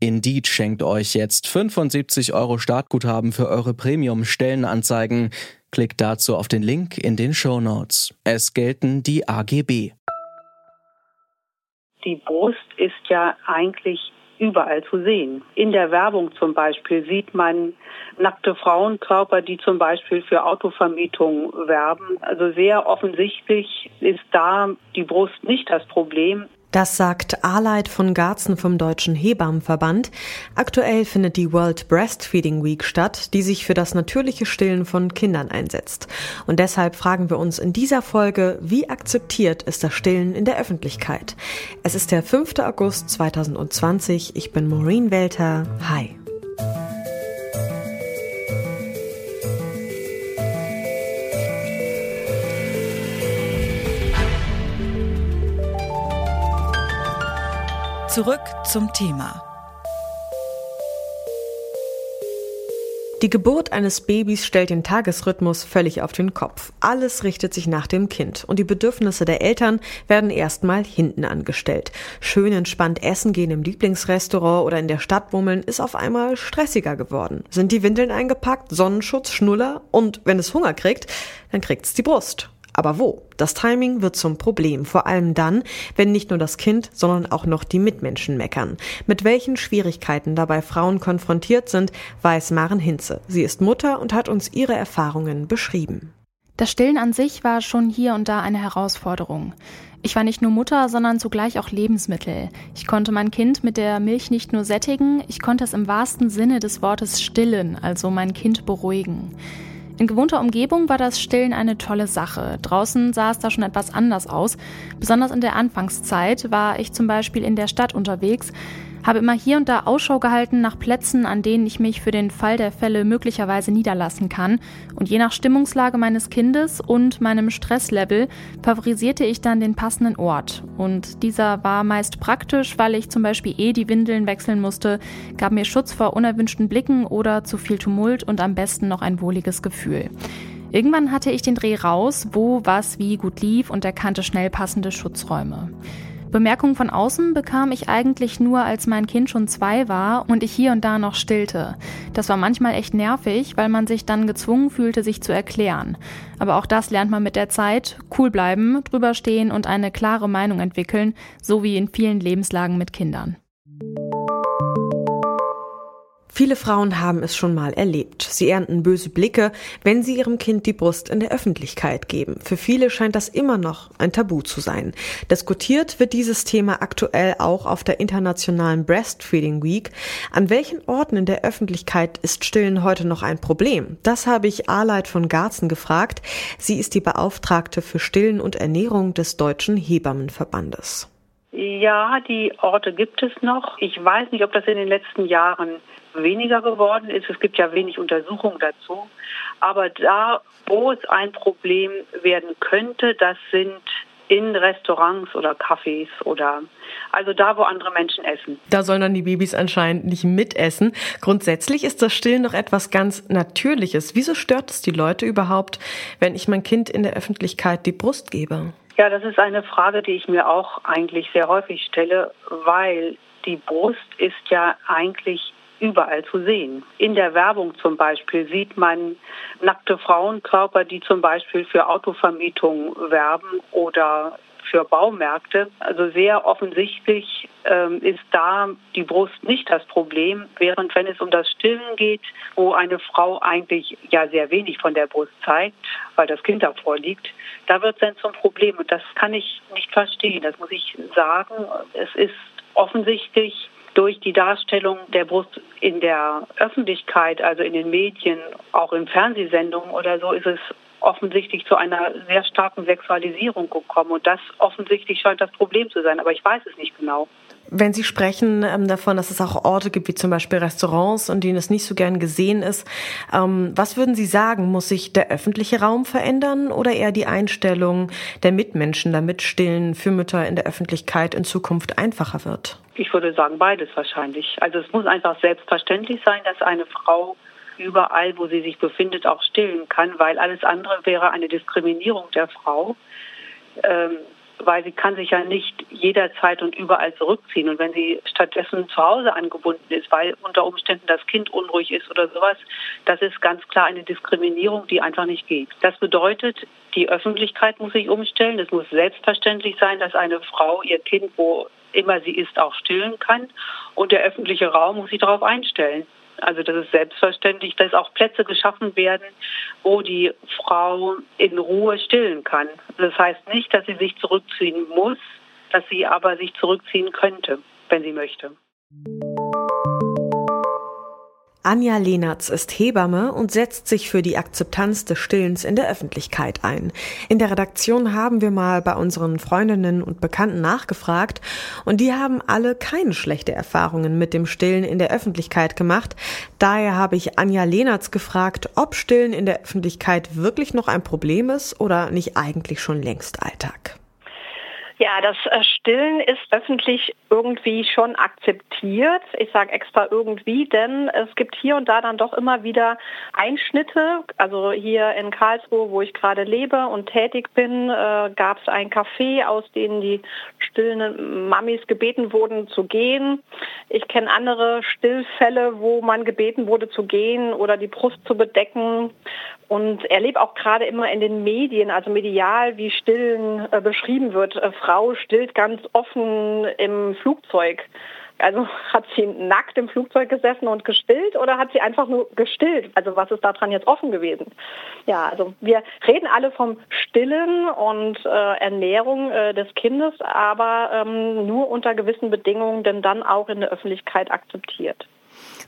Indeed schenkt euch jetzt 75 Euro Startguthaben für eure Premium-Stellenanzeigen. Klickt dazu auf den Link in den Show Notes. Es gelten die AGB die Brust ist ja eigentlich überall zu sehen. In der Werbung zum Beispiel sieht man nackte Frauenkörper, die zum Beispiel für Autovermietung werben. Also sehr offensichtlich ist da die Brust nicht das Problem. Das sagt Arleit von Garzen vom Deutschen Hebammenverband. Aktuell findet die World Breastfeeding Week statt, die sich für das natürliche Stillen von Kindern einsetzt. Und deshalb fragen wir uns in dieser Folge, wie akzeptiert ist das Stillen in der Öffentlichkeit? Es ist der 5. August 2020. Ich bin Maureen Welter. Hi. Zurück zum Thema. Die Geburt eines Babys stellt den Tagesrhythmus völlig auf den Kopf. Alles richtet sich nach dem Kind und die Bedürfnisse der Eltern werden erstmal hinten angestellt. Schön entspannt essen gehen im Lieblingsrestaurant oder in der Stadt bummeln ist auf einmal stressiger geworden. Sind die Windeln eingepackt, Sonnenschutz, Schnuller und wenn es Hunger kriegt, dann kriegt's die Brust. Aber wo? Das Timing wird zum Problem, vor allem dann, wenn nicht nur das Kind, sondern auch noch die Mitmenschen meckern. Mit welchen Schwierigkeiten dabei Frauen konfrontiert sind, weiß Maren Hinze. Sie ist Mutter und hat uns ihre Erfahrungen beschrieben. Das Stillen an sich war schon hier und da eine Herausforderung. Ich war nicht nur Mutter, sondern zugleich auch Lebensmittel. Ich konnte mein Kind mit der Milch nicht nur sättigen, ich konnte es im wahrsten Sinne des Wortes stillen, also mein Kind beruhigen. In gewohnter Umgebung war das Stillen eine tolle Sache. Draußen sah es da schon etwas anders aus. Besonders in der Anfangszeit war ich zum Beispiel in der Stadt unterwegs habe immer hier und da Ausschau gehalten nach Plätzen, an denen ich mich für den Fall der Fälle möglicherweise niederlassen kann. Und je nach Stimmungslage meines Kindes und meinem Stresslevel favorisierte ich dann den passenden Ort. Und dieser war meist praktisch, weil ich zum Beispiel eh die Windeln wechseln musste, gab mir Schutz vor unerwünschten Blicken oder zu viel Tumult und am besten noch ein wohliges Gefühl. Irgendwann hatte ich den Dreh raus, wo was wie gut lief und erkannte schnell passende Schutzräume. Bemerkungen von außen bekam ich eigentlich nur, als mein Kind schon zwei war und ich hier und da noch stillte. Das war manchmal echt nervig, weil man sich dann gezwungen fühlte, sich zu erklären. Aber auch das lernt man mit der Zeit. Cool bleiben, drüber stehen und eine klare Meinung entwickeln, so wie in vielen Lebenslagen mit Kindern. Viele Frauen haben es schon mal erlebt. Sie ernten böse Blicke, wenn sie ihrem Kind die Brust in der Öffentlichkeit geben. Für viele scheint das immer noch ein Tabu zu sein. Diskutiert wird dieses Thema aktuell auch auf der internationalen Breastfeeding Week. An welchen Orten in der Öffentlichkeit ist Stillen heute noch ein Problem? Das habe ich Arleit von Garzen gefragt. Sie ist die Beauftragte für Stillen und Ernährung des Deutschen Hebammenverbandes. Ja, die Orte gibt es noch. Ich weiß nicht, ob das in den letzten Jahren weniger geworden ist. Es gibt ja wenig Untersuchungen dazu. Aber da, wo es ein Problem werden könnte, das sind in Restaurants oder Cafés oder also da, wo andere Menschen essen. Da sollen dann die Babys anscheinend nicht mitessen. Grundsätzlich ist das Stillen noch etwas ganz Natürliches. Wieso stört es die Leute überhaupt, wenn ich mein Kind in der Öffentlichkeit die Brust gebe? Ja, das ist eine Frage, die ich mir auch eigentlich sehr häufig stelle, weil die Brust ist ja eigentlich überall zu sehen. In der Werbung zum Beispiel sieht man nackte Frauenkörper, die zum Beispiel für Autovermietung werben oder für Baumärkte. Also sehr offensichtlich ähm, ist da die Brust nicht das Problem, während wenn es um das Stillen geht, wo eine Frau eigentlich ja sehr wenig von der Brust zeigt, weil das Kind davor liegt, da wird es dann zum Problem. Und das kann ich nicht verstehen. Das muss ich sagen. Es ist offensichtlich durch die Darstellung der Brust in der Öffentlichkeit, also in den Medien, auch in Fernsehsendungen oder so, ist es offensichtlich zu einer sehr starken Sexualisierung gekommen. Und das offensichtlich scheint das Problem zu sein, aber ich weiß es nicht genau. Wenn Sie sprechen ähm, davon, dass es auch Orte gibt, wie zum Beispiel Restaurants, in denen es nicht so gern gesehen ist, ähm, was würden Sie sagen? Muss sich der öffentliche Raum verändern oder eher die Einstellung der Mitmenschen, damit Stillen für Mütter in der Öffentlichkeit in Zukunft einfacher wird? Ich würde sagen beides wahrscheinlich. Also es muss einfach selbstverständlich sein, dass eine Frau überall, wo sie sich befindet, auch stillen kann, weil alles andere wäre eine Diskriminierung der Frau. Ähm, weil sie kann sich ja nicht jederzeit und überall zurückziehen. Und wenn sie stattdessen zu Hause angebunden ist, weil unter Umständen das Kind unruhig ist oder sowas, das ist ganz klar eine Diskriminierung, die einfach nicht geht. Das bedeutet, die Öffentlichkeit muss sich umstellen. Es muss selbstverständlich sein, dass eine Frau ihr Kind, wo immer sie ist, auch stillen kann. Und der öffentliche Raum muss sich darauf einstellen. Also das ist selbstverständlich, dass auch Plätze geschaffen werden, wo die Frau in Ruhe stillen kann. Das heißt nicht, dass sie sich zurückziehen muss, dass sie aber sich zurückziehen könnte, wenn sie möchte. Anja Lehnertz ist Hebamme und setzt sich für die Akzeptanz des Stillens in der Öffentlichkeit ein. In der Redaktion haben wir mal bei unseren Freundinnen und Bekannten nachgefragt und die haben alle keine schlechte Erfahrungen mit dem Stillen in der Öffentlichkeit gemacht. Daher habe ich Anja Lehnertz gefragt, ob Stillen in der Öffentlichkeit wirklich noch ein Problem ist oder nicht eigentlich schon längst Alltag. Ja, das äh, Stillen ist öffentlich irgendwie schon akzeptiert. Ich sage extra irgendwie, denn es gibt hier und da dann doch immer wieder Einschnitte. Also hier in Karlsruhe, wo ich gerade lebe und tätig bin, äh, gab es ein Café, aus dem die stillenden Mamis gebeten wurden zu gehen. Ich kenne andere Stillfälle, wo man gebeten wurde zu gehen oder die Brust zu bedecken und erlebe auch gerade immer in den Medien, also medial, wie Stillen äh, beschrieben wird. Äh, Frau stillt ganz offen im Flugzeug. Also hat sie nackt im Flugzeug gesessen und gestillt oder hat sie einfach nur gestillt? Also was ist daran jetzt offen gewesen? Ja, also wir reden alle vom Stillen und äh, Ernährung äh, des Kindes, aber ähm, nur unter gewissen Bedingungen, denn dann auch in der Öffentlichkeit akzeptiert.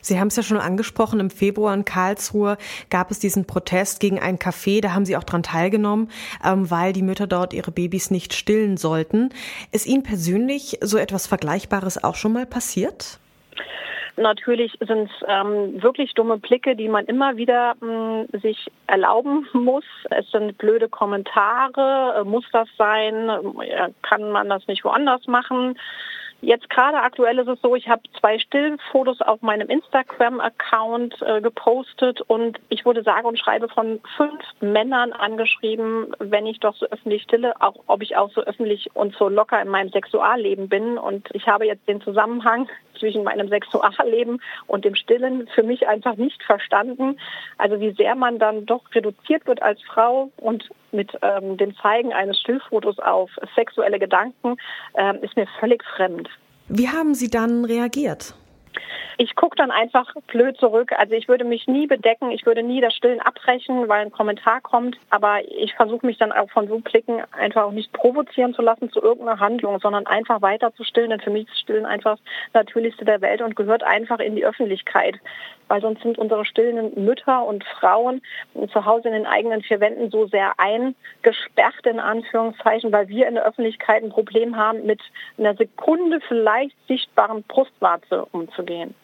Sie haben es ja schon angesprochen, im Februar in Karlsruhe gab es diesen Protest gegen ein Café, da haben Sie auch dran teilgenommen, ähm, weil die Mütter dort ihre Babys nicht stillen sollten. Ist Ihnen persönlich so etwas Vergleichbares auch schon mal passiert? Natürlich sind es ähm, wirklich dumme Blicke, die man immer wieder mh, hm, sich erlauben muss. Es sind blöde Kommentare. Äh, muss das sein? Kann man das nicht woanders machen? Jetzt gerade aktuell ist es so, ich habe zwei Stillfotos auf meinem Instagram-Account äh, gepostet und ich wurde sage und schreibe von fünf Männern angeschrieben, wenn ich doch so öffentlich stille, auch ob ich auch so öffentlich und so locker in meinem Sexualleben bin. Und ich habe jetzt den Zusammenhang zwischen meinem Sexualleben und dem Stillen für mich einfach nicht verstanden. Also wie sehr man dann doch reduziert wird als Frau und mit ähm, dem Zeigen eines Stillfotos auf sexuelle Gedanken ähm, ist mir völlig fremd. Wie haben Sie dann reagiert? Ich gucke dann einfach blöd zurück. Also ich würde mich nie bedecken, ich würde nie das Stillen abbrechen, weil ein Kommentar kommt. Aber ich versuche mich dann auch von so Blicken einfach auch nicht provozieren zu lassen zu irgendeiner Handlung, sondern einfach weiter zu stillen. Denn für mich ist Stillen einfach das Natürlichste der Welt und gehört einfach in die Öffentlichkeit. Weil sonst sind unsere stillenden Mütter und Frauen zu Hause in den eigenen vier Wänden so sehr eingesperrt, in Anführungszeichen, weil wir in der Öffentlichkeit ein Problem haben, mit einer Sekunde vielleicht sichtbaren Brustwarze umzugehen.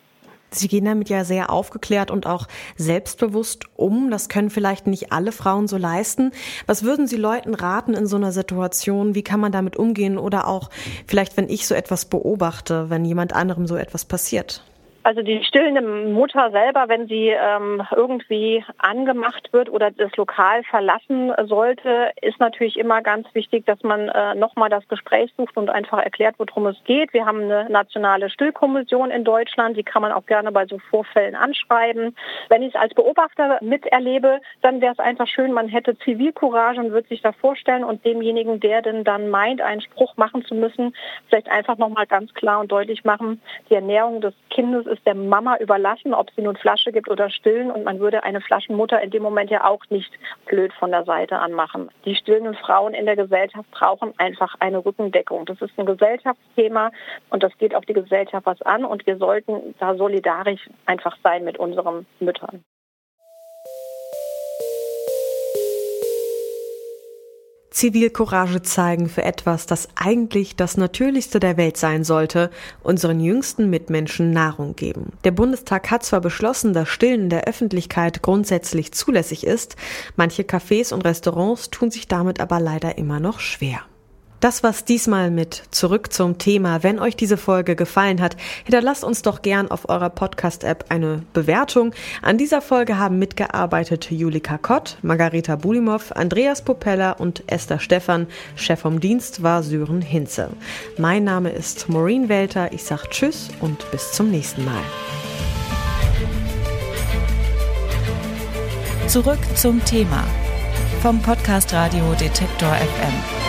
Sie gehen damit ja sehr aufgeklärt und auch selbstbewusst um. Das können vielleicht nicht alle Frauen so leisten. Was würden Sie Leuten raten in so einer Situation? Wie kann man damit umgehen? Oder auch vielleicht, wenn ich so etwas beobachte, wenn jemand anderem so etwas passiert? Also die stillende Mutter selber, wenn sie ähm, irgendwie angemacht wird oder das Lokal verlassen sollte, ist natürlich immer ganz wichtig, dass man äh, nochmal das Gespräch sucht und einfach erklärt, worum es geht. Wir haben eine nationale Stillkommission in Deutschland, die kann man auch gerne bei so Vorfällen anschreiben. Wenn ich es als Beobachter miterlebe, dann wäre es einfach schön, man hätte Zivilcourage und würde sich da vorstellen und demjenigen, der denn dann meint, einen Spruch machen zu müssen, vielleicht einfach nochmal ganz klar und deutlich machen, die Ernährung des Kindes ist es der Mama überlassen, ob sie nun Flasche gibt oder stillen. Und man würde eine Flaschenmutter in dem Moment ja auch nicht blöd von der Seite anmachen. Die stillenden Frauen in der Gesellschaft brauchen einfach eine Rückendeckung. Das ist ein Gesellschaftsthema und das geht auch die Gesellschaft was an. Und wir sollten da solidarisch einfach sein mit unseren Müttern. Zivilcourage zeigen für etwas, das eigentlich das Natürlichste der Welt sein sollte, unseren jüngsten Mitmenschen Nahrung geben. Der Bundestag hat zwar beschlossen, dass Stillen der Öffentlichkeit grundsätzlich zulässig ist, manche Cafés und Restaurants tun sich damit aber leider immer noch schwer. Das war's diesmal mit Zurück zum Thema. Wenn euch diese Folge gefallen hat, hinterlasst uns doch gern auf eurer Podcast-App eine Bewertung. An dieser Folge haben mitgearbeitet Julika Kott, Margareta Bulimov, Andreas Popella und Esther Stephan. Chef vom Dienst war Sören Hinze. Mein Name ist Maureen Welter. Ich sag Tschüss und bis zum nächsten Mal. Zurück zum Thema vom Podcast Radio Detektor FM.